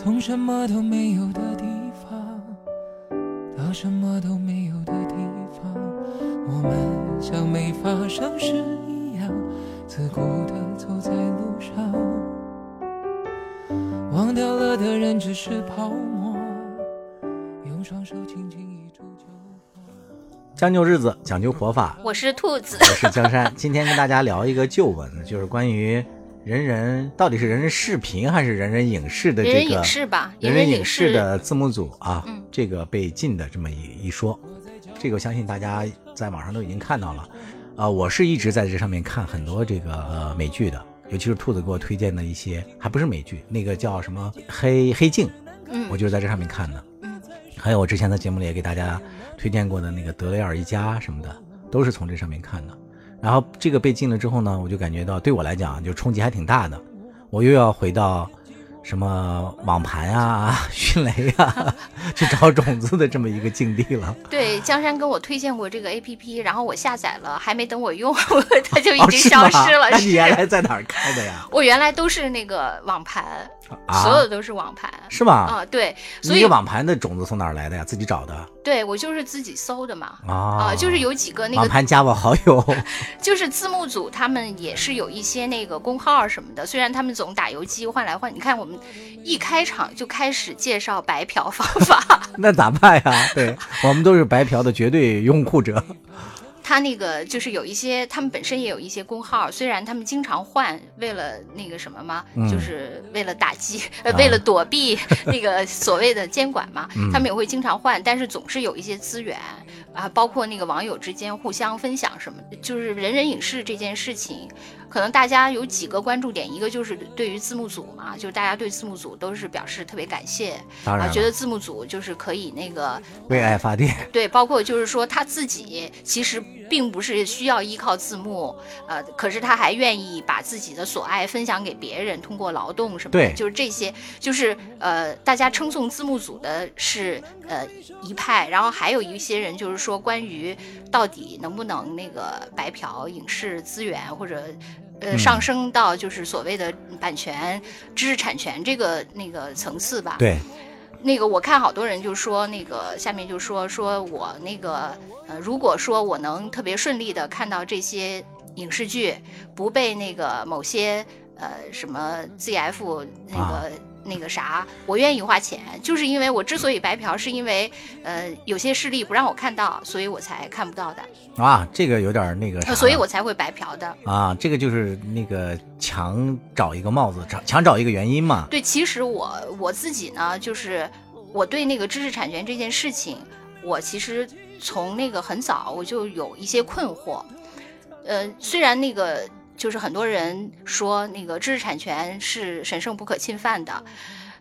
从什么都没有的地方到什么都没有的地方，我们像没发生事一样，自顾地走在路上。忘掉了的人只是泡沫，用双手轻轻一触就破。将就日子，讲究活法。我是兔子，我是江山，今天跟大家聊一个旧闻，就是关于人人到底是人人视频还是人人影视的这个人人影视吧，人人影视视的字幕组啊，嗯这个被禁的这么一一说，这个我相信大家在网上都已经看到了。啊、我是一直在这上面看很多这个呃美剧的，尤其是兔子给我推荐的一些，还不是美剧，那个叫什么黑黑镜，嗯我就是在这上面看的。嗯还有我之前在节目里也给大家推荐过的那个德雷尔一家什么的，都是从这上面看的。然后这个被禁了之后呢，我就感觉到对我来讲就冲击还挺大的，我又要回到什么网盘啊、迅雷啊 去找种子的这么一个境地了。对，江山跟我推荐过这个 A P P，然后我下载了，还没等我用，它就已哦，经消失了。那你原来，在哪儿开的呀？我原来都是那个网盘，啊，所有的都是网盘。是吗？啊，对，所以你这个网盘的种子从哪儿来的呀？自己找的对我就是自己搜的嘛。啊啊，就是有几个那个，网盘加我好友 就是字幕组，他们也是有一些那个公号什么的。虽然他们总打游击换来换，你看我们一开场就开始介绍白嫖方法，那咋办呀？对我们都是白嫖的绝对拥护者。他那个就是有一些，他们本身也有一些工号，虽然他们经常换，为了那个什么嘛，嗯就是为了打击，为了躲避那个所谓的监管嘛，嗯他们也会经常换，但是总是有一些资源啊，包括那个网友之间互相分享什么，就是人人影视这件事情。可能大家有几个关注点，一个就是对于字幕组嘛，就是大家对字幕组都是表示特别感谢啊，当然了觉得字幕组就是可以那个为爱发电，对，包括就是说他自己其实并不是需要依靠字幕，呃，可是他还愿意把自己的所爱分享给别人，通过劳动什么的，对就是这些，就是呃，大家称颂字幕组的是呃一派，然后还有一些人就是说关于到底能不能那个白嫖影视资源或者。呃，嗯上升到就是所谓的版权、知识产权这个那个层次吧。对，那个我看好多人就说那个下面就说说我那个呃，如果说我能特别顺利的看到这些影视剧不被那个某些呃什么 ZF 那个、啊那个啥，我愿意花钱，就是因为我之所以白嫖，是因为呃有些势力不让我看到，所以我才看不到的，啊，这个有点那个呃，所以我才会白嫖的。啊，这个就是那个强找一个帽子，找强找一个原因嘛。对，其实我我自己呢，就是我对那个知识产权这件事情，我其实从那个很早我就有一些困惑。呃，虽然那个就是很多人说那个知识产权是神圣不可侵犯的，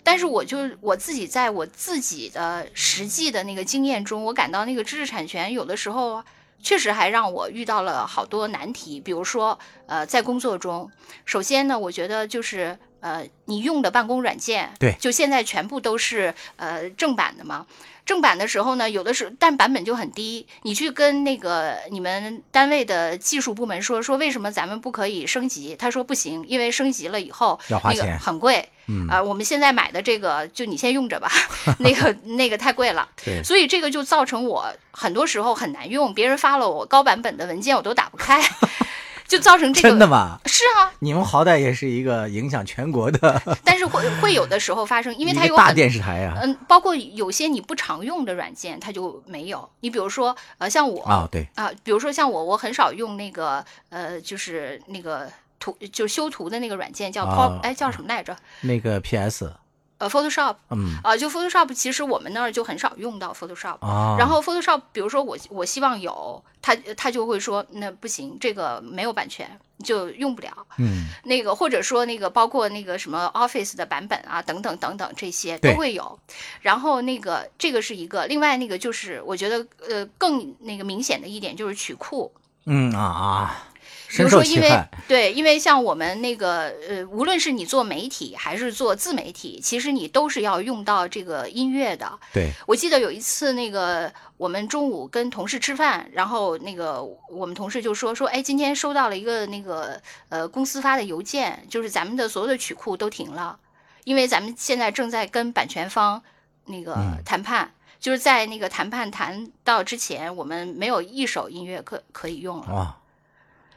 但是我就我自己在我自己的实际的那个经验中，我感到那个知识产权有的时候确实还让我遇到了好多难题。比如说，呃，在工作中，首先呢，我觉得就是呃，你用的办公软件，对就现在全部都是呃正版的嘛。正版的时候呢，有的时候但版本就很低，你去跟那个你们单位的技术部门说说为什么咱们不可以升级？他说不行，因为升级了以后那个要花钱很贵。嗯啊、我们现在买的这个就你先用着吧，那个那个太贵了。对，所以这个就造成我很多时候很难用，别人发了我高版本的文件我都打不开，就造成这个真的吗？是啊，你们好歹也是一个影响全国的 但是会会有的时候发生，因为它有大电视台呀。嗯，包括有些你不常用的软件，它就没有。你比如说，呃，像我啊，对，啊，比如说像我，我很少用那个呃，就是那个图，就修图的那个软件叫哎，叫什么来着？那个 PS，呃，Photoshop 嗯啊、就 Photoshop，其实我们那儿就很少用到 Photoshop。啊，然后 Photoshop，比如说我我希望有，他他就会说那不行，这个没有版权，就用不了。嗯，那个或者说那个包括那个什么 Office 的版本啊，等等等等这些都会有。然后那个这个是一个，另外那个就是我觉得呃更那个明显的一点就是曲库，嗯啊啊，比如说因为。对，因为像我们那个呃，无论是你做媒体还是做自媒体，其实你都是要用到这个音乐的。对，我记得有一次，那个我们中午跟同事吃饭，然后那个我们同事就说说，哎，今天收到了一个那个呃公司发的邮件，就是咱们的所有的曲库都停了。因为咱们现在正在跟版权方那个嗯谈判，就是在那个谈判谈到之前，我们没有一首音乐可可以用了。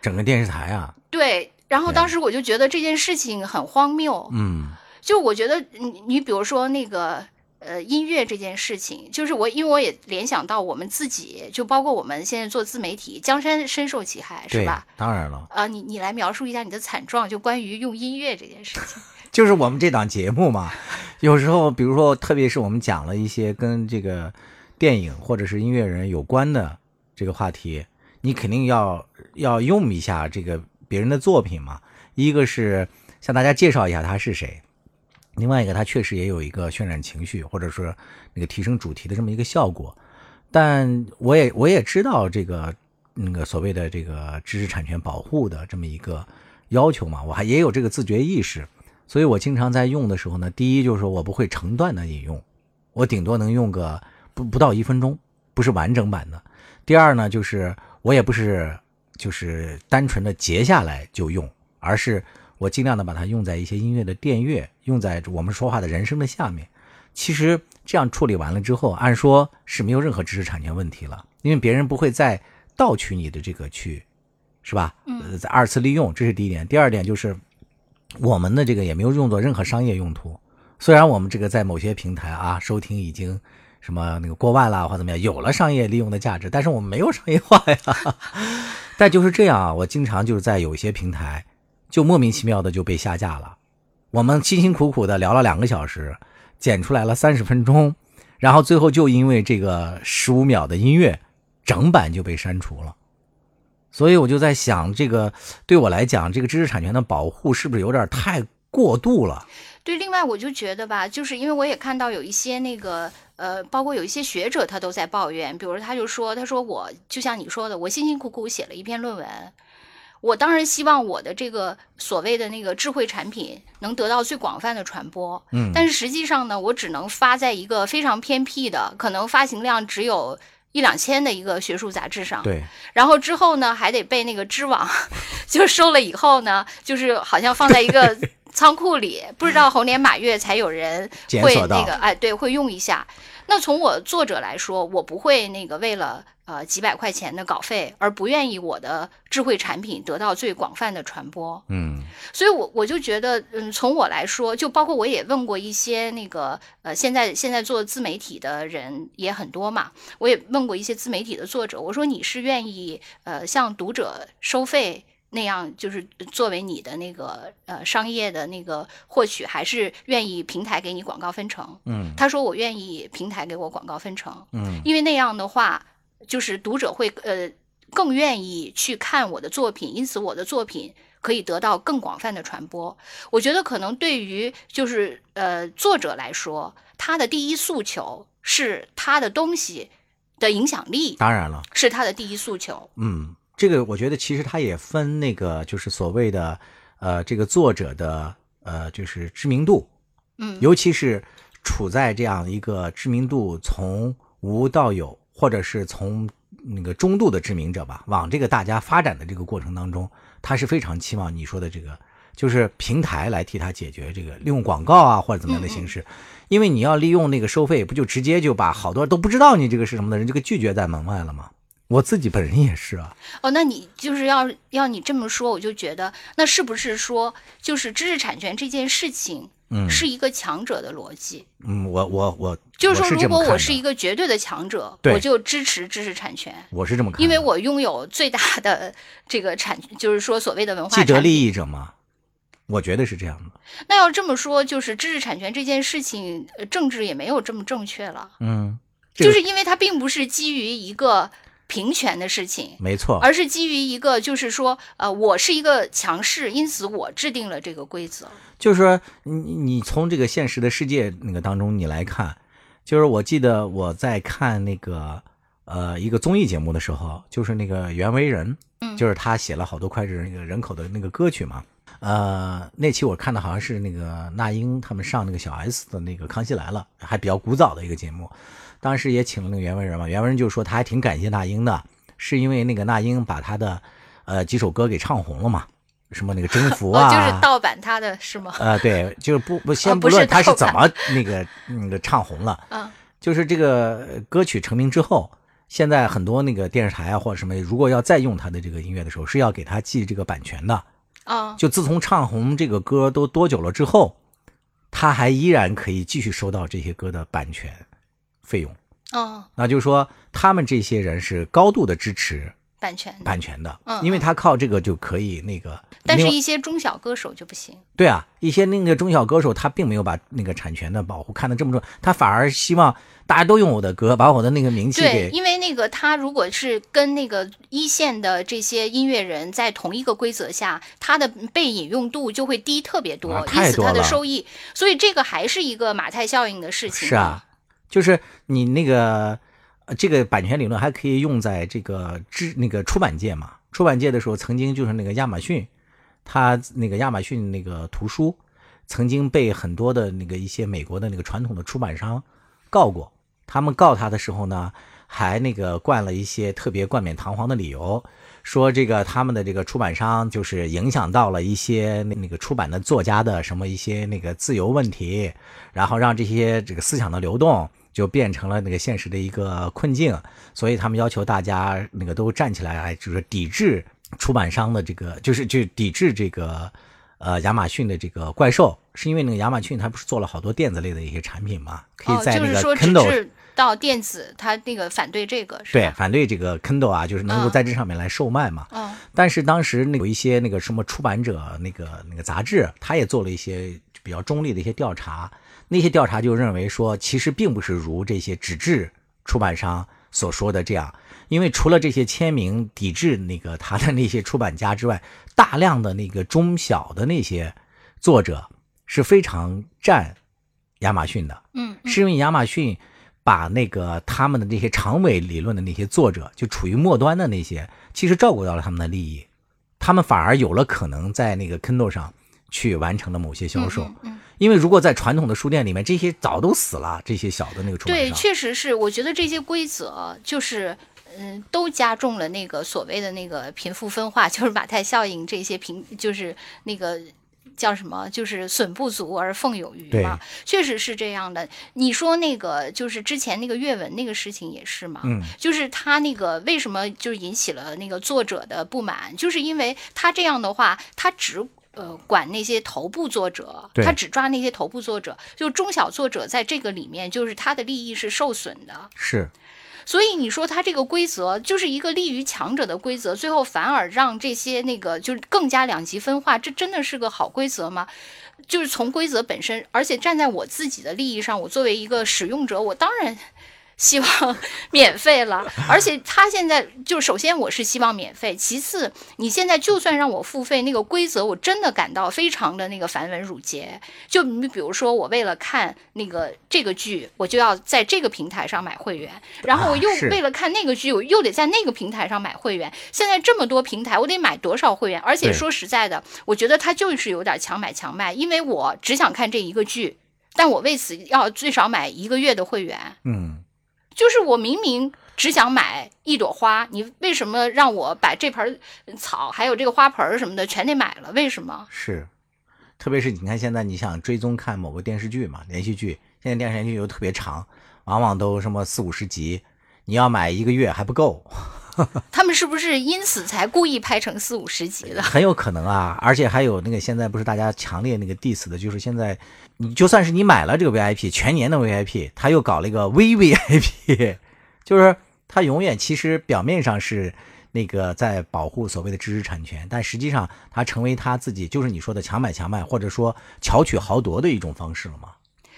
哇，整个电视台啊，对，然后当时我就觉得这件事情很荒谬，嗯就我觉得你你比如说那个呃音乐这件事情，就是我因为我也联想到我们自己，就包括我们现在做自媒体，江山深受其害，是吧？，当然了，啊、你你来描述一下你的惨状，就关于用音乐这件事情。就是我们这档节目嘛，有时候比如说，特别是我们讲了一些跟这个电影或者是音乐人有关的这个话题，你肯定要要用一下这个别人的作品嘛。一个是向大家介绍一下他是谁，另外一个他确实也有一个渲染情绪或者说那个提升主题的这么一个效果。但我也我也知道这个那个所谓的这个知识产权保护的这么一个要求嘛，我还也有这个自觉意识。所以我经常在用的时候呢，第一就是说我不会成段的引用，我顶多能用个不不到一分钟，不是完整版的。第二呢，就是我也不是就是单纯的截下来就用，而是我尽量的把它用在一些音乐的电乐，用在我们说话的人声的下面。其实这样处理完了之后，按说是没有任何知识产权问题了，因为别人不会再盗取你的这个去，是吧？呃，再二次利用，这是第一点。第二点就是。我们的这个也没有用作任何商业用途，虽然我们这个在某些平台啊收听已经什么那个过万啦或怎么样，有了商业利用的价值，但是我们没有商业化呀。但就是这样啊，我经常就是在有些平台就莫名其妙的就被下架了。我们辛辛苦苦的聊了两个小时，剪出来了三十分钟，然后最后就因为这个十五秒的音乐，整版就被删除了。所以我就在想，这个对我来讲，这个知识产权的保护是不是有点太过度了？对，另外我就觉得吧，就是因为我也看到有一些那个呃，包括有一些学者他都在抱怨，比如他就说，他说我就像你说的，我辛辛苦苦写了一篇论文，我当然希望我的这个所谓的那个智慧产品能得到最广泛的传播，嗯。但是实际上呢，我只能发在一个非常偏僻的，可能发行量只有一两千的一个学术杂志上，对，然后之后呢，还得被那个知网 就收了以后呢，就是好像放在一个 仓库里，不知道猴年马月才有人会那个哎，对，会用一下。那从我作者来说，我不会那个为了呃几百块钱的稿费而不愿意我的智慧产品得到最广泛的传播。嗯所以我我就觉得，嗯，从我来说，就包括我也问过一些那个呃，现在现在做自媒体的人也很多嘛，我也问过一些自媒体的作者，我说你是愿意呃向读者收费那样，就是作为你的那个呃商业的那个获取，还是愿意平台给你广告分成？嗯他说我愿意平台给我广告分成，嗯因为那样的话，就是读者会呃更愿意去看我的作品，因此我的作品可以得到更广泛的传播。我觉得可能对于就是呃作者来说，他的第一诉求是他的东西的影响力当然了，是他的第一诉求。嗯，这个我觉得其实他也分那个就是所谓的呃这个作者的呃就是知名度，嗯，尤其是处在这样一个知名度从无到有，或者是从那个中度的知名者吧，往这个大家发展的这个过程当中，他是非常期望你说的这个，就是平台来替他解决这个利用广告啊或者怎么样的形式，因为你要利用那个收费，不就直接就把好多都不知道你这个是什么的人这个拒绝在门外了吗？我自己本人也是啊，哦，那你就是要要你这么说，我就觉得那是不是说就是知识产权这件事情嗯。是一个强者的逻辑？嗯，我我我就是说，如果我是一个，绝对的强者，我就支持知识产权，我是这么看，因为我拥有最大的这个产，就是说所谓的文化既得。利益者嘛，我觉得是这样的，那要这么说，就是知识产权这件事情，呃政治也没有这么正确了，嗯，这个就是因为它并不是基于一个平权的事情。没错，而是基于一个，就是说，呃，我是一个强势，因此我制定了这个规则。就是说，你你从这个现实的世界那个当中你来看，就是我记得我在看那个呃一个综艺节目的时候，就是那个袁惟仁，嗯就是他写了好多脍炙那个人口的那个歌曲嘛。呃，那期我看的好像是那个那英他们上那个小 S 的那个《康熙来了》，还比较古早的一个节目，当时也请了那个袁惟仁嘛。袁惟仁就说他还挺感谢那英的，是因为那个那英把他的呃几首歌给唱红了嘛。什么那个征服 哦，啊，就是盗版他的是吗？呃，对，就是不不 先不论他是怎么 那个那个唱红了，嗯就是这个歌曲成名之后，现在很多那个电视台啊或者什么，如果要再用他的这个音乐的时候，是要给他记这个版权的。啊就自从唱红这个歌都多久了之后，他还依然可以继续收到这些歌的版权费用。哦，那就是说，他们这些人是高度的支持版权。版权的，嗯因为他靠这个就可以那个。但是一些中小歌手就不行。对啊，一些那个中小歌手，他并没有把那个产权的保护看得这么重，他反而希望大家都用我的歌，把我的那个名气对，给因为那个他如果是跟那个一线的这些音乐人在同一个规则下，他的被引用度就会低特别多，啊因此他的收益，所以这个还是一个马太效应的事情。是啊，，就是你那个这个版权理论还可以用在这个知那个出版界嘛。出版界的时候，曾经就是那个亚马逊，它那个亚马逊那个图书，曾经被很多的那个一些美国的那个传统的出版商告过。他们告他的时候呢，还那个冠了一些特别冠冕堂皇的理由，说这个他们的这个出版商就是影响到了一些那个出版的作家的什么一些那个自由问题，然后让这些这个思想的流动就变成了那个现实的一个困境，所以他们要求大家那个都站起来，来就是抵制出版商的这个，就是就抵制这个呃亚马逊的这个怪兽，是因为那个亚马逊它不是做了好多电子类的一些产品嘛，可以哦，在那个就是到电子，它那个反对这个是对？反对这个 Kindle 啊，就是能够嗯在这上面来售卖嘛。嗯但是当时那有一些那个什么出版者那个那个杂志，他也做了一些比较中立的一些调查，那些调查就认为说，其实并不是如这些纸质出版商所说的这样，因为除了这些签名抵制那个他的那些出版家之外，大量的那个中小的那些作者是非常占亚马逊的。嗯嗯是因为亚马逊把那个他们的那些长尾理论的那些作者，就处于末端的那些，其实照顾到了他们的利益，他们反而有了可能在那个 Kindle 上去完成了某些销售。嗯嗯因为如果在传统的书店里面，这些早都死了，这些小的那个出版对，确实是，我觉得这些规则就是。嗯，都加重了那个所谓的那个贫富分化，就是马太效应，这些贫就是那个叫什么，就是损不足而奉有余嘛，确实是这样的。你说那个就是之前那个阅文那个事情也是嘛，嗯，就是他那个为什么就引起了那个作者的不满，就是因为他这样的话，他只。呃，管那些头部作者，他只抓那些头部作者，就中小作者在这个里面，就是他的利益是受损的。是所以你说他这个规则就是一个利于强者的规则，最后反而让这些那个就是更加两极分化，这真的是个好规则吗？就是从规则本身，而且站在我自己的利益上，我作为一个使用者，我当然。希望免费了，而且他现在就首先我是希望免费，其次你现在就算让我付费，那个规则我真的感到非常的那个繁文缛节。就你比如说，我为了看那个这个剧，我就要在这个平台上买会员，然后我又为了看那个剧，我又得在那个平台上买会员。现在这么多平台，我得买多少会员？而且说实在的，我觉得他就是有点强买强卖，因为我只想看这一个剧，但我为此要最少买一个月的会员。嗯，就是我明明只想买一朵花，你为什么让我把这盆草还有这个花盆什么的全得买了？为什么？是，特别是你看现在你想追踪看某个电视剧嘛，连续剧，现在电视剧又特别长，往往都什么四五十集，你要买一个月还不够。他们是不是因此才故意拍成四五十集的？很有可能啊，而且还有那个现在不是大家强烈那个 diss 的，就是现在你就算是你买了这个 VIP 全年的 VIP，他又搞了一个 VVIP，就是他永远其实表面上是那个在保护所谓的知识产权，但实际上他成为他自己就是你说的强买强卖或者说巧取豪夺的一种方式了嘛，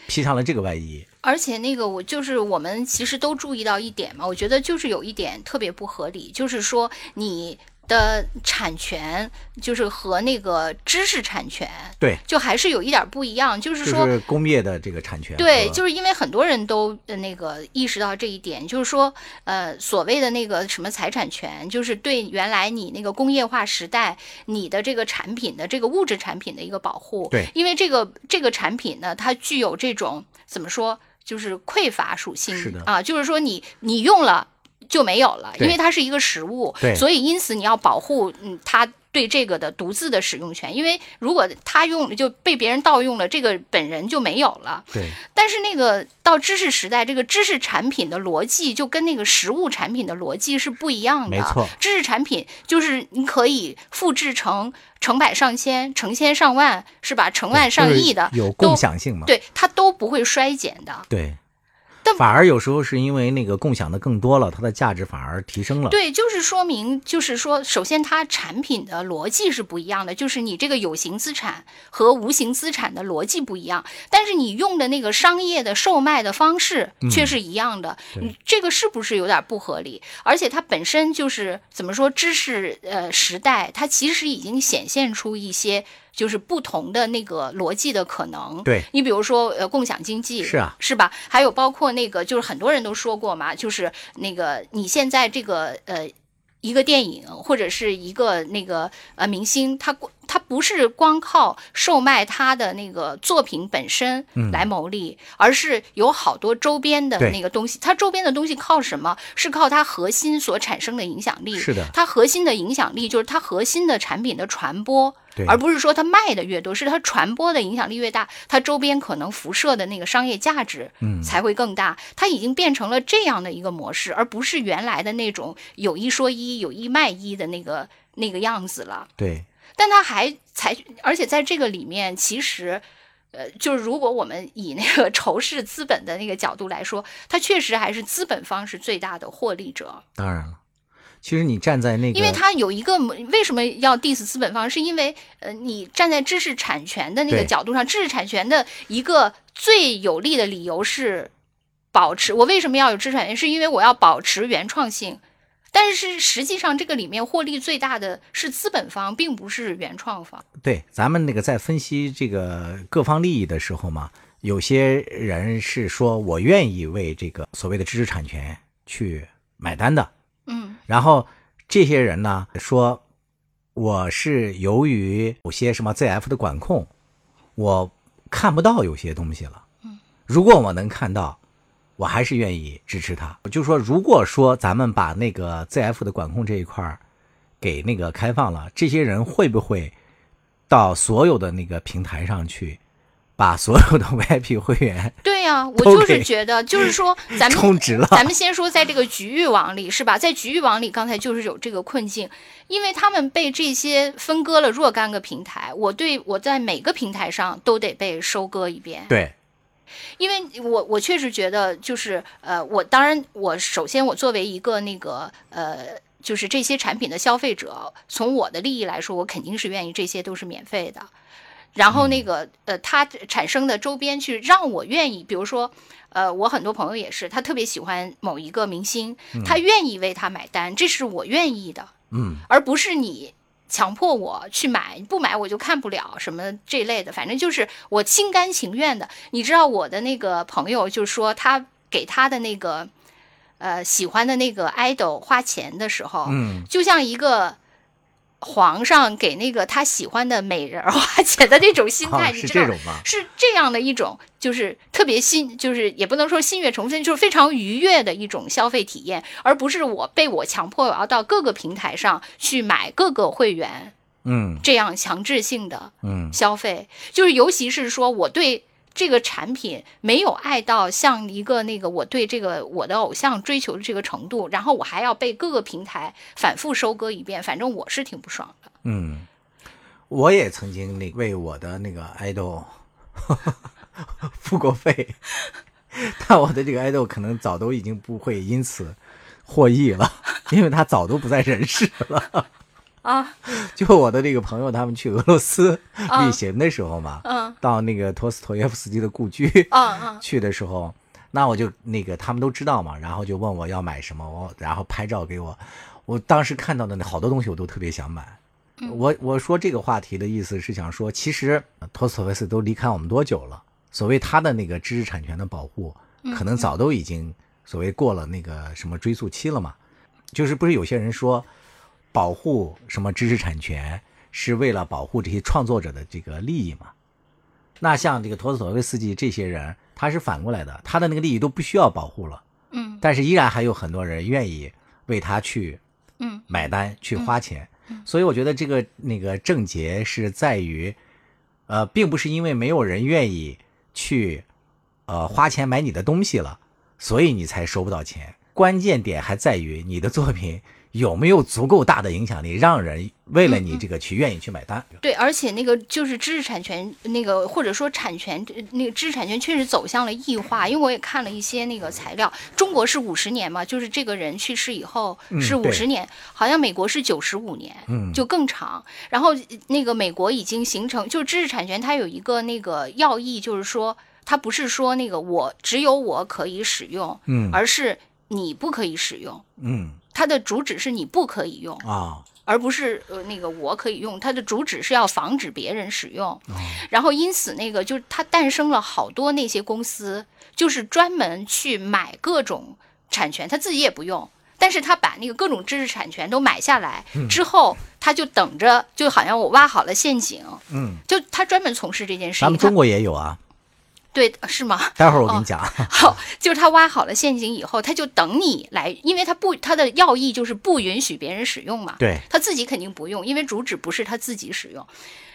披上了这个外衣。而且那个我就是我们其实都注意到一点嘛，我觉得就是有一点特别不合理，就是说你的产权就是和那个知识产权对，就还是有一点不一样，就是就说是工业的这个产权。对，就是因为很多人都呃那个意识到这一点，就是说，呃，所谓的那个什么财产权，就是对原来你那个工业化时代你的这个产品的这个物质产品的一个保护。对因为这个这个产品呢，它具有这种怎么说，就是匮乏属性啊，就是说你你用了。就没有了，因为它是一个食物，所以因此你要保护嗯它对这个的独自的使用权，因为如果他用就被别人盗用了，这个本人就没有了。对，但是那个到知识时代，这个知识产品的逻辑就跟那个实物产品的逻辑是不一样的。没错，知识产品就是你可以复制成成百上千、成千上万，是吧？成万上亿的，有共享性嘛？对，它都不会衰减的。对。但反而有时候是因为那个共享的更多了，它的价值反而提升了。对，就是说明，就是说，首先它产品的逻辑是不一样的，就是你这个有形资产和无形资产的逻辑不一样，但是你用的那个商业的售卖的方式却是一样的。你这个是不是有点不合理？而且它本身就是怎么说，知识呃时代，它其实已经显现出一些。就是不同的那个逻辑的可能，对你比如说呃共享经济是啊是吧？还有包括那个就是很多人都说过嘛，就是那个你现在这个呃一个电影或者是一个那个呃明星，他他不是光靠售卖他的那个作品本身来牟利，而是有好多周边的那个东西。它周边的东西靠什么？是靠它核心所产生的影响力。是的，它核心的影响力就是它核心的产品的传播。而不是说它卖的越多，是它传播的影响力越大，它周边可能辐射的那个商业价值，嗯，才会更大。它已经变成了这样的一个模式，而不是原来的那种有一说一、有一卖一的那个那个样子了。对。但它还采，而且在这个里面，其实，呃，就是如果我们以那个仇视资本的那个角度来说，它确实还是资本方是最大的获利者。当然了。其实你站在那个，因为他有一个为什么要 diss 资本方，是因为呃，你站在知识产权的那个角度上，知识产权的一个最有利的理由是保持。我为什么要有知识产权？是因为我要保持原创性。但是实际上，这个里面获利最大的是资本方，并不是原创方。对，咱们那个在分析这个各方利益的时候嘛，有些人是说我愿意为这个所谓的知识产权去买单的。嗯，然后这些人呢说，我是由于有些什么 ZF 的管控，我看不到有些东西了。嗯，如果我能看到，我还是愿意支持他。就说如果说咱们把那个 ZF 的管控这一块给那个开放了，这些人会不会到所有的那个平台上去？把所有的 VIP 会员 对呀，我就是觉得，就是说，咱们充值了。咱们先说，在这个局域网里，是吧？在局域网里，刚才就是有这个困境，因为他们被这些分割了若干个平台，我对我在每个平台上都得被收割一遍。对，因为我我确实觉得，就是呃，我当然，我首先我作为一个那个呃，就是这些产品的消费者，从我的利益来说，我肯定是愿意这些都是免费的。然后那个呃，它产生的周边去让我愿意，比如说，呃，我很多朋友也是，他特别喜欢某一个明星，他愿意为他买单，这是我愿意的，嗯，而不是你强迫我去买，不买我就看不了什么这类的，反正就是我心甘情愿的。你知道我的那个朋友就说，他给他的那个呃喜欢的那个 idol 花钱的时候，嗯，就像一个。皇上给那个他喜欢的美人花钱的那种心态，你知道吗？是这样的一种，就是特别心，就是也不能说心悦诚服，就是非常愉悦的一种消费体验，而不是我被我强迫我要到各个平台上去买各个会员，嗯，这样强制性的嗯消费，就是尤其是说我对。这个产品没有爱到像一个那个我对这个我的偶像追求的这个程度，然后我还要被各个平台反复收割一遍，反正我是挺不爽的。嗯，我也曾经那为我的那个爱豆 付过费，但我的这个爱豆可能早都已经不会因此获益了，因为他早都不在人世了。啊，就我的这个朋友，他们去俄罗斯旅行的时候嘛，嗯，到那个托斯托耶夫斯基的故居，嗯嗯，去的时候，那我就那个他们都知道嘛，然后就问我要买什么，我然后拍照给我，我当时看到的那好多东西我都特别想买，我我说这个话题的意思是想说，其实托斯托耶夫斯基都离开我们多久了？所谓他的那个知识产权的保护，可能早都已经所谓过了那个什么追溯期了嘛，就是不是有些人说。保护什么知识产权是为了保护这些创作者的这个利益嘛？那像这个托斯托耶夫斯基这些人，他是反过来的，他的那个利益都不需要保护了，嗯，但是依然还有很多人愿意为他去，嗯，买单去花钱。所以我觉得这个那个症结是在于，呃，并不是因为没有人愿意去，呃，花钱买你的东西了，所以你才收不到钱。关键点还在于你的作品有没有足够大的影响力，让人为了你这个去愿意去买单。对，而且那个就是知识产权那个或者说产权那个知识产权确实走向了异化，因为我也看了一些那个材料，中国是五十年嘛，就是这个人去世以后是五十年，好像美国是九十五年，嗯就更长。然后那个美国已经形成，就是知识产权它有一个那个要义，就是说它不是说那个我只有我可以使用，嗯而是你不可以使用。嗯它的主旨是你不可以用，啊而不是呃那个我可以用，它的主旨是要防止别人使用。然后因此那个就是它诞生了好多那些公司，就是专门去买各种产权，他自己也不用。但是他把那个各种知识产权都买下来之后，他就等着，就好像我挖好了陷阱，嗯，就他专门从事这件事情。他咱们中国也有啊，对是吗？待会儿我跟你讲。好，就是他挖好了陷阱以后，他就等你来，因为他不，他的要义就是不允许别人使用嘛。对，他自己肯定不用，因为主旨不是他自己使用。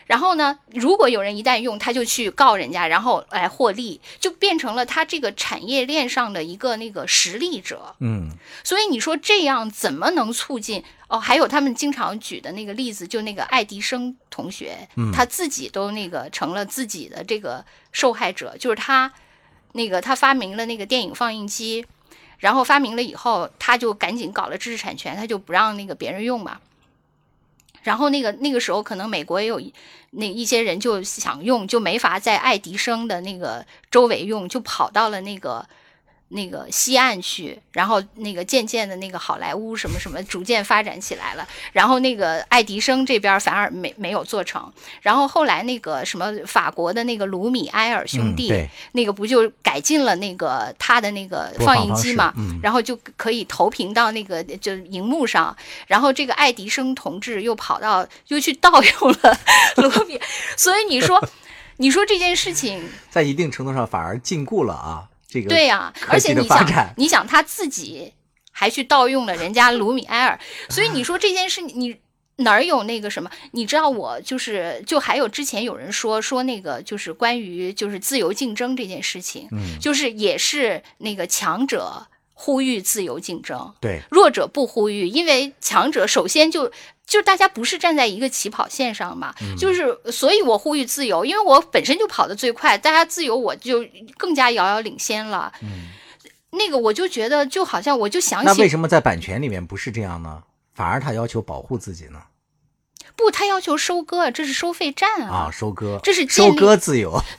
然后呢，如果有人一旦用，他就去告人家，然后来获利，就变成了他这个产业链上的一个那个实力者。嗯所以你说这样怎么能促进？哦，还有他们经常举的那个例子，就那个爱迪生同学，嗯他自己都那个成了自己的这个受害者，就是他那个他发明了那个电影放映机，然后发明了以后，他就赶紧搞了知识产权，他就不让那个别人用嘛。然后那个那个时候，可能美国也有一那一些人就想用，就没法在爱迪生的那个周围用，就跑到了那个那个西岸去，然后那个渐渐的那个好莱坞什么什么逐渐发展起来了，然后那个爱迪生这边反而没没有做成，然后后来那个什么法国的那个卢米埃尔兄弟，那个不就改进了那个他的那个放放映机嘛，嗯然后就可以投屏到那个就荧幕上，然后这个爱迪生同志又跑到又去盗用了卢米，所以你说你说这件事情。在一定程度上反而禁锢了啊，这个对呀、而且你想，你想他自己还去盗用了人家卢米埃尔，所以你说这件事你。哪儿有那个什么？你知道我就是就还有之前有人说说那个就是关于就是自由竞争这件事情，嗯，就是也是那个强者呼吁自由竞争，对，弱者不呼吁，因为强者首先就就是大家不是站在一个起跑线上嘛，嗯就是所以我呼吁自由，因为我本身就跑得最快，大家自由我就更加遥遥领先了。嗯，那个我就觉得就好像我就想起那为什么在版权里面不是这样呢？反而他要求保护自己呢？不，他要求收割，这是收费站啊，收割，这是自由，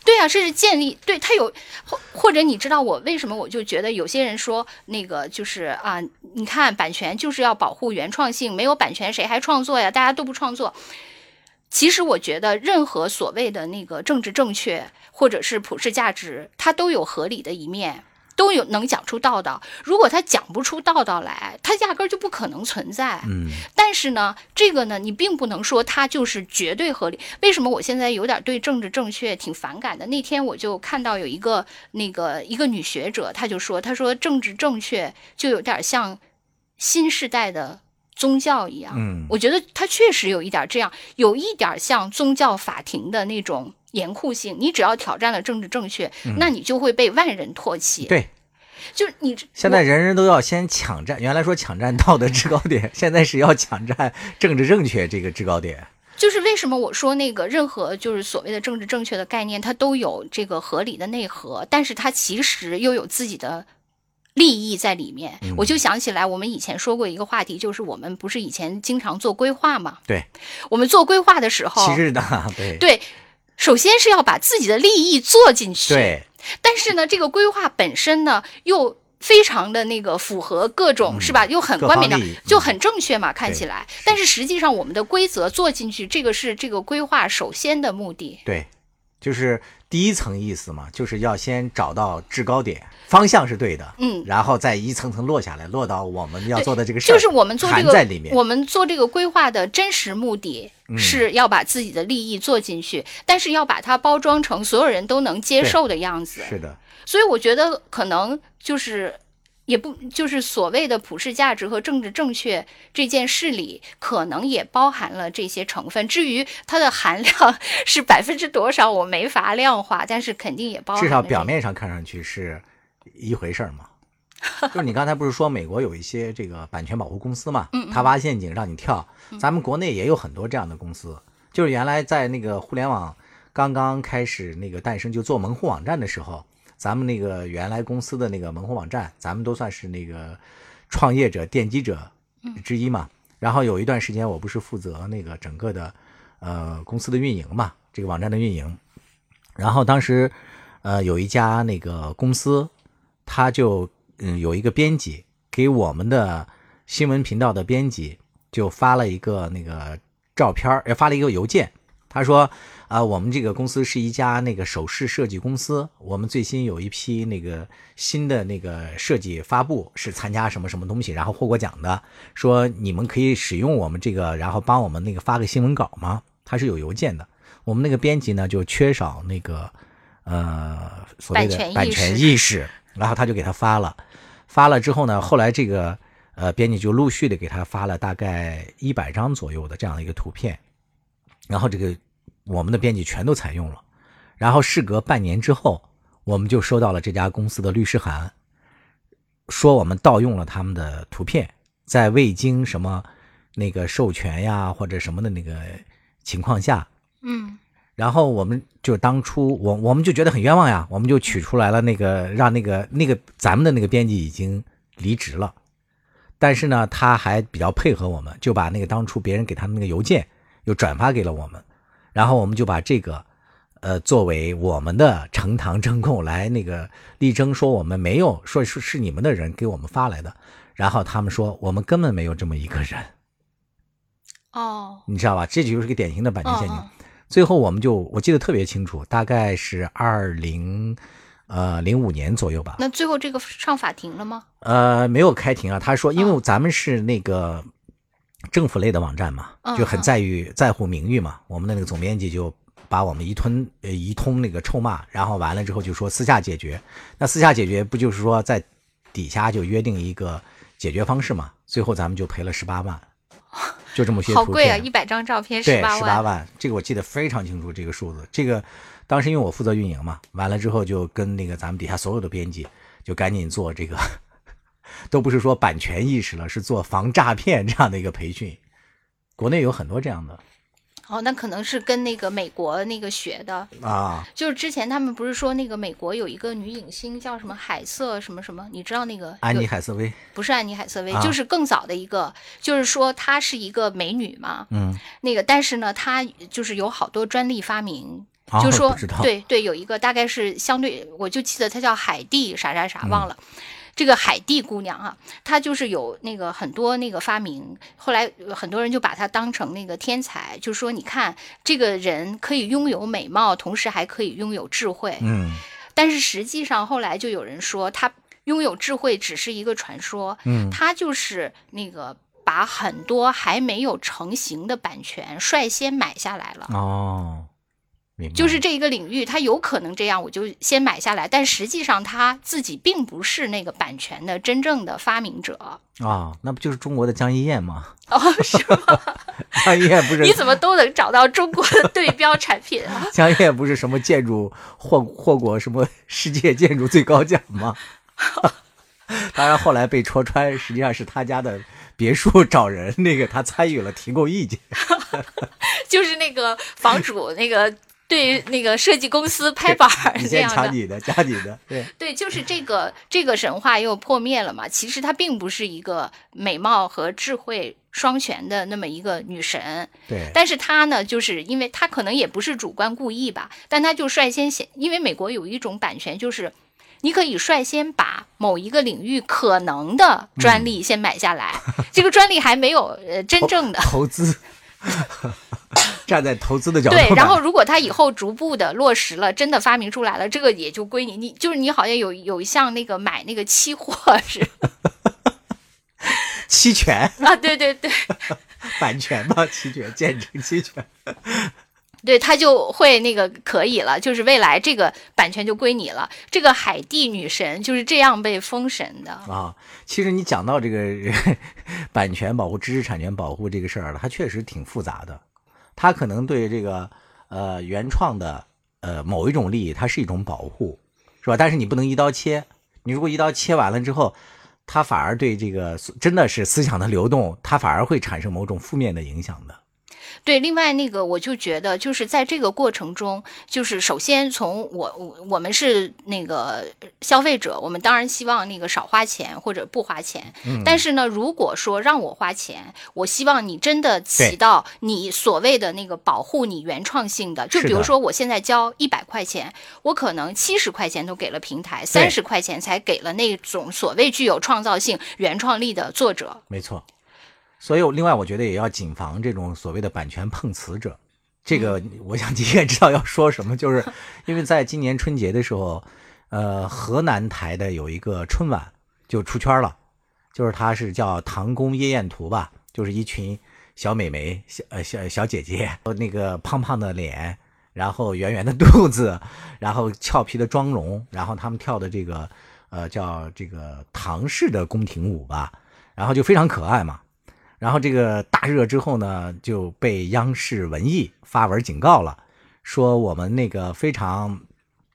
对啊，这是建立对他有或或者你知道我为什么我就觉得有些人说那个就是啊，你看版权就是要保护原创性，没有版权谁还创作呀？大家都不创作。其实我觉得任何所谓的那个政治正确或者是普世价值，它都有合理的一面。都有能讲出道道，如果他讲不出道道来，他压根儿就不可能存在。嗯但是呢，这个呢，你并不能说它就是绝对合理。为什么我现在有点对政治正确挺反感的？那天我就看到有一个那个一个女学者，她就说，她说政治正确就有点像新时代的宗教一样。嗯我觉得它确实有一点这样，有一点像宗教法庭的那种严酷性。你只要挑战了政治正确，那你就会被万人唾弃。，嗯对，就是你现在人人都要先抢占，原来说抢占道德制高点，现在是要抢占政治正确这个制高点。就是为什么我说那个任何就是所谓的政治正确的概念，它都有这个合理的内核，但是它其实又有自己的利益在里面。嗯我就想起来，我们以前说过一个话题，就是我们不是以前经常做规划嘛？对，我们做规划的时候，其实呢，对对，首先是要把自己的利益做进去。对，但是呢，这个规划本身呢，又非常的那个符合各种、嗯是吧？又很各冠冕堂方利益，就很正确嘛，看起来。但是实际上，我们的规则做进去，这个是这个规划首先的目的。对，就是第一层意思嘛，就是要先找到制高点，方向是对的，嗯然后再一层层落下来，落到我们要做的这个事儿，就是我们做这个在里面。我们做这个规划的真实目的嗯是要把自己的利益做进去，但是要把它包装成所有人都能接受的样子。是的，所以我觉得可能就是也不就是所谓的普世价值和政治正确这件事里，可能也包含了这些成分。至于它的含量 是百分之多少，我没法量化，但是肯定也包含。至少表面上看上去是一回事儿嘛。就是你刚才不是说美国有一些这个版权保护公司嘛？嗯，他挖陷阱让你跳。咱们国内也有很多这样的公司，就是原来在那个互联网刚刚开始那个诞生，就做门户网站的时候。咱们那个原来公司的那个门户网站，咱们都算是那个创业者奠基者之一嘛。然后有一段时间，我不是负责那个整个的呃公司的运营嘛，这个网站的运营。然后当时呃有一家那个公司，他就嗯有一个编辑给我们的新闻频道的编辑就发了一个那个照片，也发了一个邮件，他说。啊，我们这个公司是一家那个首饰设计公司，我们最新有一批那个新的那个设计发布，是参加什么什么东西，然后获过奖的。说你们可以使用我们这个，然后帮我们那个发个新闻稿吗？他是有邮件的。我们那个编辑呢，就缺少那个呃所谓的版权意识，然后他就给他发了。发了之后呢，后来这个呃编辑就陆续的给他发了大概一百张左右的这样的一个图片，然后这个。我们的编辑全都采用了，然后事隔半年之后，我们就收到了这家公司的律师函，说我们盗用了他们的图片，在未经什么那个授权呀或者什么的那个情况下，嗯，然后我们就当初我我们就觉得很冤枉呀，我们就取出来了那个让那个那个咱们的那个编辑已经离职了，但是呢他还比较配合我们，就把那个当初别人给他的那个邮件又转发给了我们。然后我们就把这个，呃，作为我们的呈堂证供来那个力争说我们没有说是是你们的人给我们发来的，然后他们说我们根本没有这么一个人。哦，你知道吧？这就是个典型的版权陷阱。最后我们就我记得特别清楚，大概是二零呃零五年左右吧。那最后这个上法庭了吗？呃，没有开庭啊。他说，因为咱们是那个。政府类的网站嘛，就很在于在乎名誉嘛。我们的那个总编辑就把我们一吞呃一通那个臭骂，然后完了之后就说私下解决。那私下解决不就是说在底下就约定一个解决方式嘛？最后咱们就赔了十八万，就这么些。好贵啊！一百张照片十八万。十八万，这个我记得非常清楚，这个数字。这个当时因为我负责运营嘛，完了之后就跟那个咱们底下所有的编辑就赶紧做这个。都不是说版权意识了，是做防诈骗这样的一个培训。国内有很多这样的。哦，那可能是跟那个美国那个学的啊。就是之前他们不是说那个美国有一个女影星叫什么海瑟什么什么？你知道那个安妮海瑟薇？不是安妮海瑟薇，就是更早的一个，就是说她是一个美女嘛。嗯。那个，但是呢，她就是有好多专利发明，就说对对，有一个大概是相对，我就记得她叫海蒂啥啥啥，忘了。这个海蒂姑娘啊，她就是有那个很多那个发明，后来很多人就把她当成那个天才，就说你看这个人可以拥有美貌，同时还可以拥有智慧。嗯，但是实际上后来就有人说，她拥有智慧只是一个传说。嗯，她就是那个把很多还没有成型的版权率先买下来了。哦。就是这一个领域，他有可能这样，我就先买下来。但实际上他自己并不是那个版权的真正的发明者啊，那不就是中国的江一燕吗？哦，是吗？江一燕不是？你怎么都能找到中国的对标产品啊？江一燕不是什么建筑获获过什么世界建筑最高奖吗？当然后来被戳穿，实际上是他家的别墅找人，那个他参与了提供意见，就是那个房主那个。对那个设计公司拍板儿这样的，加你的，加你的，对对，就是这个这个神话又破灭了嘛。其实她并不是一个美貌和智慧双全的那么一个女神，对。但是她呢，就是因为她可能也不是主观故意吧，但她就率先先，因为美国有一种版权，就是你可以率先把某一个领域可能的专利先买下来，这个专利还没有呃真正的投资。站在投资的角度，对，然后如果他以后逐步的落实了，真的发明出来了，这个也就归你。你就是你好像有有一项那个买那个期货似的，期权啊，对对对，版权嘛，期权见证期权。对他就会那个可以了，就是未来这个版权就归你了。这个海地女神就是这样被封神的。啊，其实你讲到这个版权保护、知识产权保护这个事儿了，它确实挺复杂的。它可能对这个呃原创的呃某一种利益，它是一种保护，是吧？但是你不能一刀切。你如果一刀切完了之后，它反而对这个真的是思想的流动，它反而会产生某种负面的影响的。对，另外那个我就觉得，就是在这个过程中，就是首先从我我我们是那个消费者，我们当然希望那个少花钱或者不花钱。嗯。但是呢，如果说让我花钱，我希望你真的起到你所谓的那个保护你原创性的。就比如说，我现在交一百块钱，我可能七十块钱都给了平台，三十块钱才给了那种所谓具有创造性、原创力的作者。没错。所以，另外我觉得也要谨防这种所谓的版权碰瓷者。这个，我想你也知道要说什么，就是 因为在今年春节的时候，呃，河南台的有一个春晚就出圈了，就是它是叫《唐宫夜宴图》吧，就是一群小美眉、小呃小小姐姐，那个胖胖的脸，然后圆圆的肚子，然后俏皮的妆容，然后他们跳的这个呃叫这个唐式的宫廷舞吧，然后就非常可爱嘛。然后这个大热之后呢，就被央视文艺发文警告了，说我们那个非常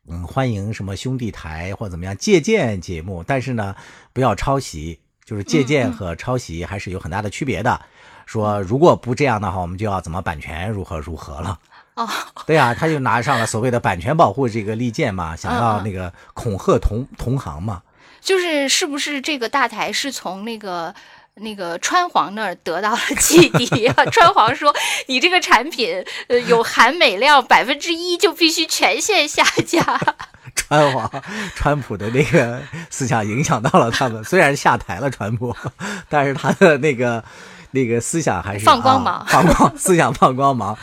嗯欢迎什么兄弟台或怎么样借鉴节目，但是呢不要抄袭，就是借鉴和抄袭还是有很大的区别的。说如果不这样的话，我们就要怎么版权如何如何了。哦，对啊，他就拿上了所谓的版权保护这个利剑嘛，想要那个恐吓同同行嘛。就是是不是这个大台是从那个？那个川皇那儿得到了启迪啊！川皇说：“你这个产品呃有含镁量百分之一，就必须全线下架。”川皇、川普的那个思想影响到了他们，虽然下台了川普，但是他的那个那个思想还是放光芒，放光思想放光芒。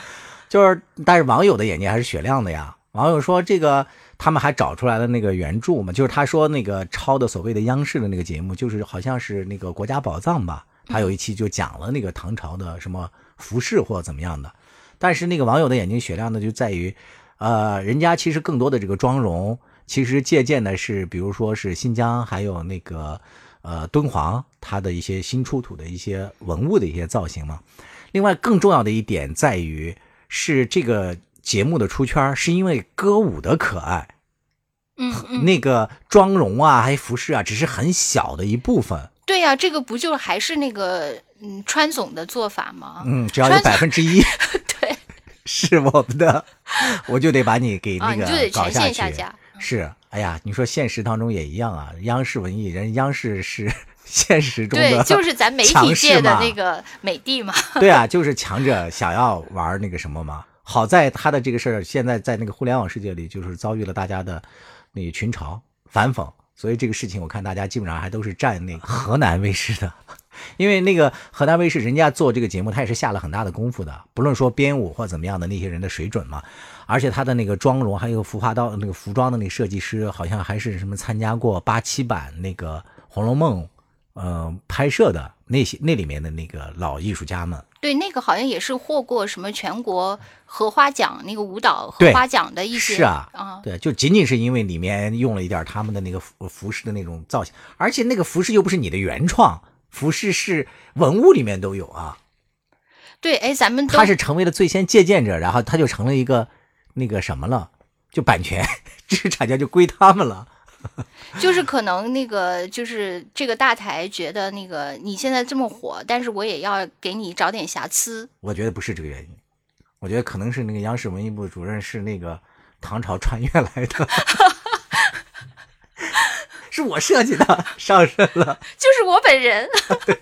就是，但是网友的眼睛还是雪亮的呀。网友说这个。他们还找出来了那个原著嘛，就是他说那个抄的所谓的央视的那个节目，就是好像是那个国家宝藏吧。他有一期就讲了那个唐朝的什么服饰或怎么样的。但是那个网友的眼睛雪亮的就在于，呃，人家其实更多的这个妆容，其实借鉴的是，比如说是新疆还有那个呃敦煌它的一些新出土的一些文物的一些造型嘛。另外更重要的一点在于是这个。节目的出圈是因为歌舞的可爱，嗯，那个妆容啊，还有服饰啊，只是很小的一部分。对呀，这个不就还是那个嗯川总的做法吗？嗯，只要有百分之一，对，是我们的，我就得把你给那个搞下去。是，哎呀，你说现实当中也一样啊，央视文艺人，央视是 现实中的对，就是咱媒体界的那个美帝嘛。对啊，就是强者想要玩那个什么嘛。好在他的这个事儿现在在那个互联网世界里，就是遭遇了大家的那群嘲反讽，所以这个事情我看大家基本上还都是站那个河南卫视的，因为那个河南卫视人家做这个节目，他也是下了很大的功夫的，不论说编舞或怎么样的那些人的水准嘛，而且他的那个妆容还有服化道那个服装的那个设计师，好像还是什么参加过八七版那个《红楼梦》呃拍摄的那些那里面的那个老艺术家们。对，那个好像也是获过什么全国荷花奖那个舞蹈荷花奖的一些是啊啊，对，就仅仅是因为里面用了一点他们的那个服服饰的那种造型，而且那个服饰又不是你的原创，服饰是文物里面都有啊。对，哎，咱们他是成为了最先借鉴者，然后他就成了一个那个什么了，就版权知识产权就归他们了。就是可能那个，就是这个大台觉得那个你现在这么火，但是我也要给你找点瑕疵。我觉得不是这个原因，我觉得可能是那个央视文艺部主任是那个唐朝穿越来的，是我设计的，上身了，就是我本人。对，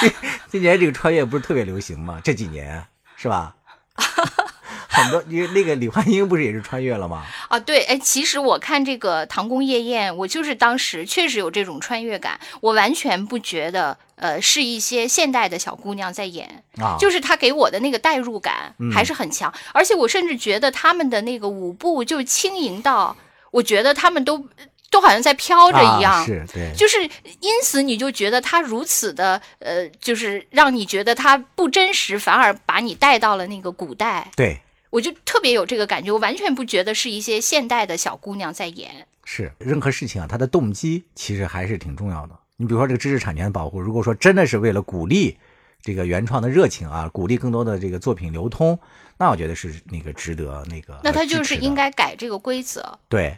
今今年这个穿越不是特别流行吗？这几年是吧？很多，你那个李焕英不是也是穿越了吗？啊，对，哎，其实我看这个《唐宫夜宴》，我就是当时确实有这种穿越感，我完全不觉得，呃，是一些现代的小姑娘在演，啊，就是她给我的那个代入感还是很强，而且我甚至觉得他们的那个舞步就轻盈到，我觉得他们都都好像在飘着一样，是对，就是因此你就觉得他如此的，呃，就是让你觉得他不真实，反而把你带到了那个古代，对。我就特别有这个感觉，我完全不觉得是一些现代的小姑娘在演。是任何事情啊，它的动机其实还是挺重要的。你比如说这个知识产权的保护，如果说真的是为了鼓励这个原创的热情啊，鼓励更多的这个作品流通，那我觉得是那个值得那个。那他就是应该改这个规则。对。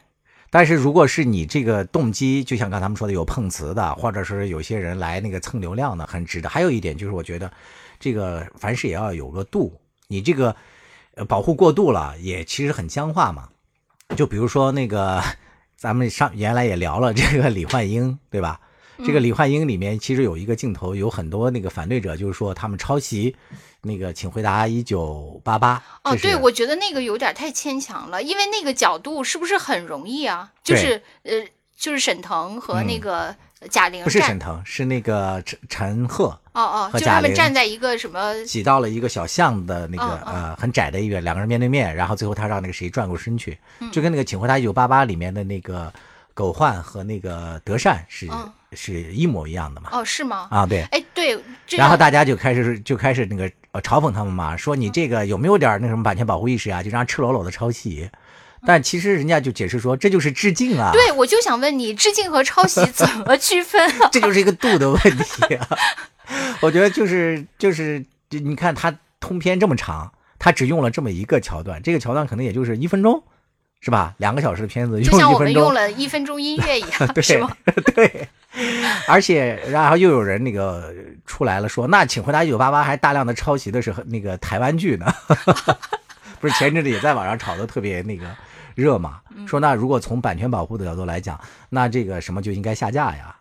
但是如果是你这个动机，就像刚才他们说的，有碰瓷的，或者是有些人来那个蹭流量的，很值得。还有一点就是，我觉得这个凡事也要有个度，你这个呃保护过度了，也其实很僵化嘛。就比如说那个，咱们上原来也聊了这个李焕英，对吧？这个李焕英里面其实有一个镜头，有很多那个反对者就是说他们抄袭那个，请回答一九八八。哦，对，我觉得那个有点太牵强了，因为那个角度是不是很容易啊？就是呃，就是沈腾和那个贾玲，不是沈腾，是那个陈陈赫。哦哦，就他们站在一个什么挤到了一个小巷的那个呃很窄的一个两个人面对面，然后最后他让那个谁转过身去，就跟那个请回答一九八八里面的那个。狗焕和那个德善是是一模一样的嘛？哦，是吗？啊，对，哎，对。然后大家就开始就开始那个呃嘲讽他们嘛，说你这个有没有点那什么版权保护意识啊？就这样赤裸裸的抄袭。但其实人家就解释说，这就是致敬啊。对，我就想问你，致敬和抄袭怎么区分？这就是一个度的问题啊。我觉得就是就是你看他通篇这么长，他只用了这么一个桥段，这个桥段可能也就是一分钟。是吧？两个小时的片子，就像我们用了一分钟音乐一样，是吗？对，而且然后又有人那个出来了，说那请回答一九八八还大量的抄袭的是那个台湾剧呢，不是前阵子也在网上炒的特别那个热嘛？说那如果从版权保护的角度来讲，那这个什么就应该下架呀？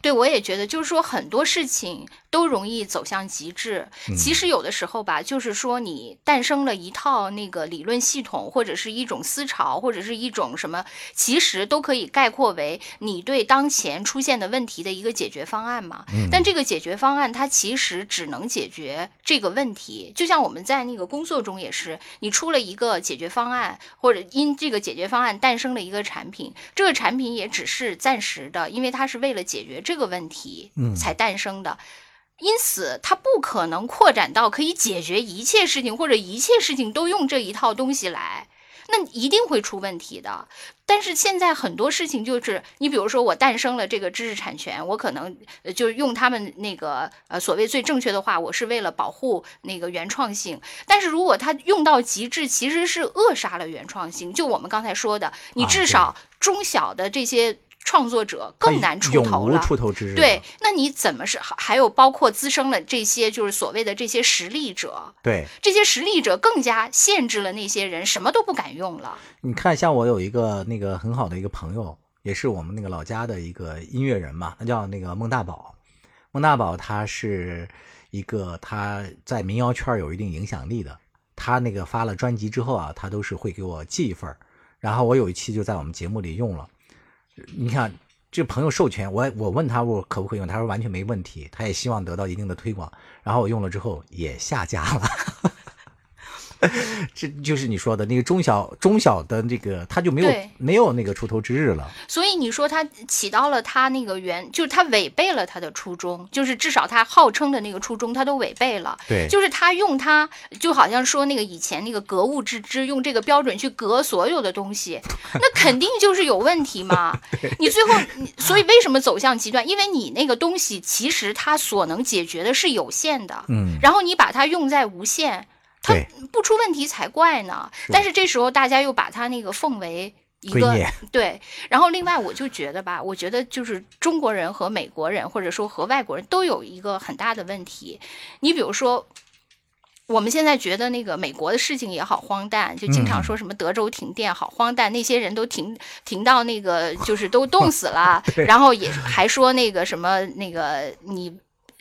对，我也觉得，就是说很多事情都容易走向极致。其实有的时候吧，就是说你诞生了一套那个理论系统，或者是一种思潮，或者是一种什么，其实都可以概括为你对当前出现的问题的一个解决方案嘛。但这个解决方案它其实只能解决这个问题。就像我们在那个工作中也是，你出了一个解决方案，或者因这个解决方案诞生了一个产品，这个产品也只是暂时的，因为它是为了解决。这个问题才诞生的，因此它不可能扩展到可以解决一切事情，或者一切事情都用这一套东西来，那一定会出问题的。但是现在很多事情就是，你比如说我诞生了这个知识产权，我可能就是用他们那个呃所谓最正确的话，我是为了保护那个原创性。但是如果它用到极致，其实是扼杀了原创性。就我们刚才说的，你至少中小的这些。创作者更难出头了，出头之日。对，那你怎么是还有包括滋生了这些就是所谓的这些实力者？对，这些实力者更加限制了那些人，什么都不敢用了。你看，像我有一个那个很好的一个朋友，也是我们那个老家的一个音乐人嘛，他叫那个孟大宝。孟大宝他是一个他在民谣圈有一定影响力的，他那个发了专辑之后啊，他都是会给我寄一份然后我有一期就在我们节目里用了。你看，这朋友授权我，我问他我可不可以用，他说完全没问题，他也希望得到一定的推广。然后我用了之后也下架了。这就是你说的那个中小中小的这个，他就没有没有那个出头之日了。所以你说他起到了他那个原，就是他违背了他的初衷，就是至少他号称的那个初衷，他都违背了。对，就是他用他，就好像说那个以前那个格物致知，用这个标准去格所有的东西，那肯定就是有问题嘛。你最后，所以为什么走向极端？因为你那个东西其实它所能解决的是有限的，嗯，然后你把它用在无限。它不出问题才怪呢，但是这时候大家又把他那个奉为一个对，然后另外我就觉得吧，我觉得就是中国人和美国人或者说和外国人都有一个很大的问题。你比如说，我们现在觉得那个美国的事情也好荒诞，就经常说什么德州停电好荒诞，那些人都停停到那个就是都冻死了，然后也还说那个什么那个你。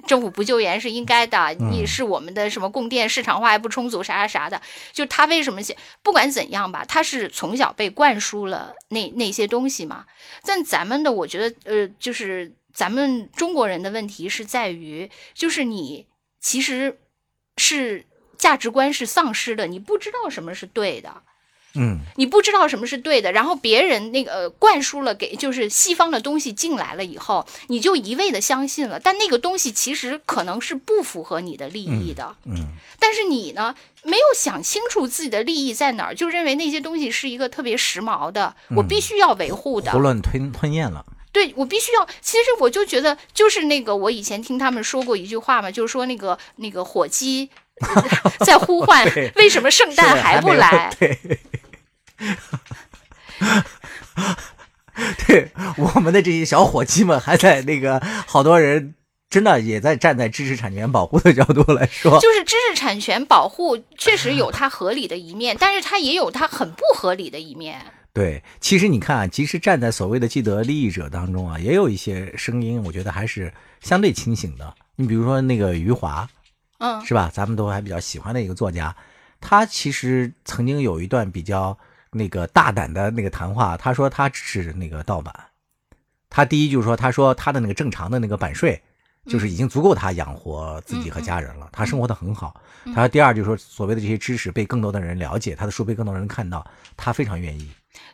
政府不救援是应该的，你是我们的什么供电市场化还不充足，啥啥啥的，就他为什么不管怎样吧，他是从小被灌输了那那些东西嘛。但咱们的，我觉得，呃，就是咱们中国人的问题是在于，就是你其实是价值观是丧失的，你不知道什么是对的。嗯，你不知道什么是对的，然后别人那个、呃、灌输了给就是西方的东西进来了以后，你就一味的相信了，但那个东西其实可能是不符合你的利益的。嗯，但是你呢，没有想清楚自己的利益在哪儿，就认为那些东西是一个特别时髦的，我必须要维护的。胡乱吞吞咽了。对我必须要，其实我就觉得，就是那个我以前听他们说过一句话嘛，就是说那个那个火鸡 在呼唤，为什么圣诞还不来？对，对，我们的这些小伙计们还在那个，好多人真的也在站在知识产权保护的角度来说，就是知识产权保护确实有它合理的一面，但是它也有它很不合理的一面。对，其实你看啊，即使站在所谓的既得利益者当中啊，也有一些声音，我觉得还是相对清醒的。你比如说那个余华，嗯，是吧？咱们都还比较喜欢的一个作家，他其实曾经有一段比较那个大胆的那个谈话，他说他支持那个盗版。他第一就是说，他说他的那个正常的那个版税，就是已经足够他养活自己和家人了，他生活的很好。他说第二就是说，所谓的这些知识被更多的人了解，他的书被更多人看到，他非常愿意。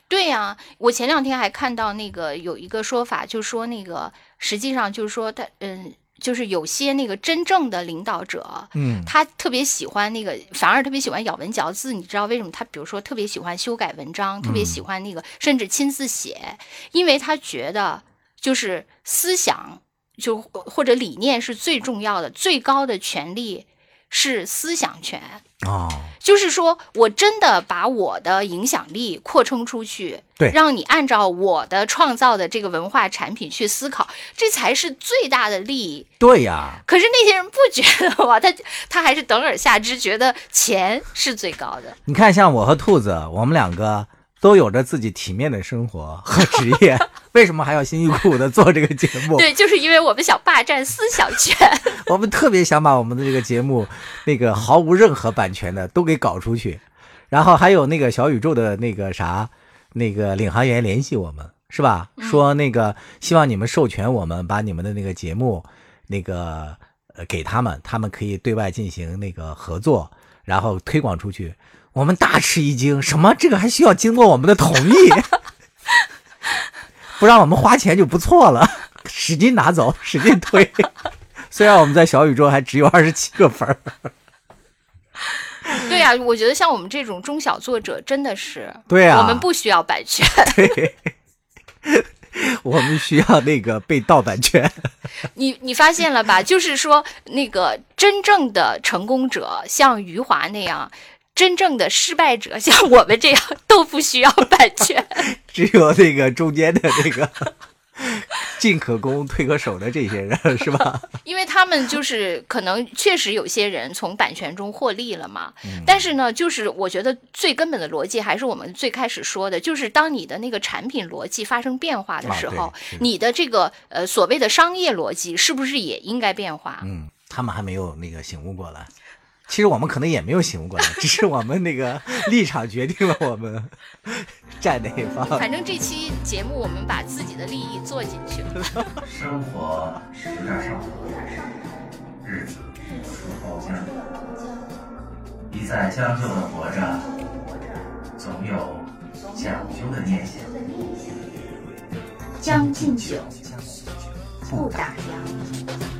对呀、我前两天还看到那个有一个说法，就说那个实际上就是说他嗯。就是有些那个真正的领导者，嗯他特别喜欢那个，反而特别喜欢咬文嚼字。你知道为什么？他比如说特别喜欢修改文章，特别喜欢那个，甚至亲自写，因为他觉得就是思想就或者理念是最重要的，最高的权利是思想权。哦，就是说我真的把我的影响力扩充出去，对让你按照我的创造的这个文化产品去思考，这才是最大的利益。对呀，可是那些人不觉得哇？他他还是等而下之，觉得钱是最高的。你看，像我和兔子，我们两个都有着自己体面的生活 和职业，为什么还要辛辛苦苦的做这个节目？对，就是因为我们想霸占思想权。我们特别想把我们的这个节目，那个毫无任何版权的都给搞出去，然后还有那个小宇宙的那个啥，那个领航员联系我们是吧？说那个希望你们授权我们把你们的那个节目，那个呃给他们，他们可以对外进行那个合作，然后推广出去。我们大吃一惊，什么这个还需要经过我们的同意？不让我们花钱就不错了，使劲拿走，使劲推。虽然我们在小宇宙还只有二十七个粉儿，对呀、我觉得像我们这种中小作者真的是，对啊我们不需要版权。对，我们需要那个被盗版权。你你发现了吧？就是说，那个真正的成功者，像余华那样。真正的失败者，像我们这样都不需要版权。只有那个中间的那个进可攻退可守的这些人，是吧？因为他们就是可能确实有些人从版权中获利了嘛，但是呢，就是我觉得最根本的逻辑还是我们最开始说的，就是当你的那个产品逻辑发生变化的时候，你的这个呃所谓的商业逻辑是不是也应该变化？嗯，他们还没有那个醒悟过来。其实我们可能也没有醒悟过来，只是我们那个 立场决定了我们 站哪一方。反正这期节目我们把自己的利益做进去了。生活有点上头，日子有处包浆，一再将就的活着，总有讲究的念想。将进酒，不打烊。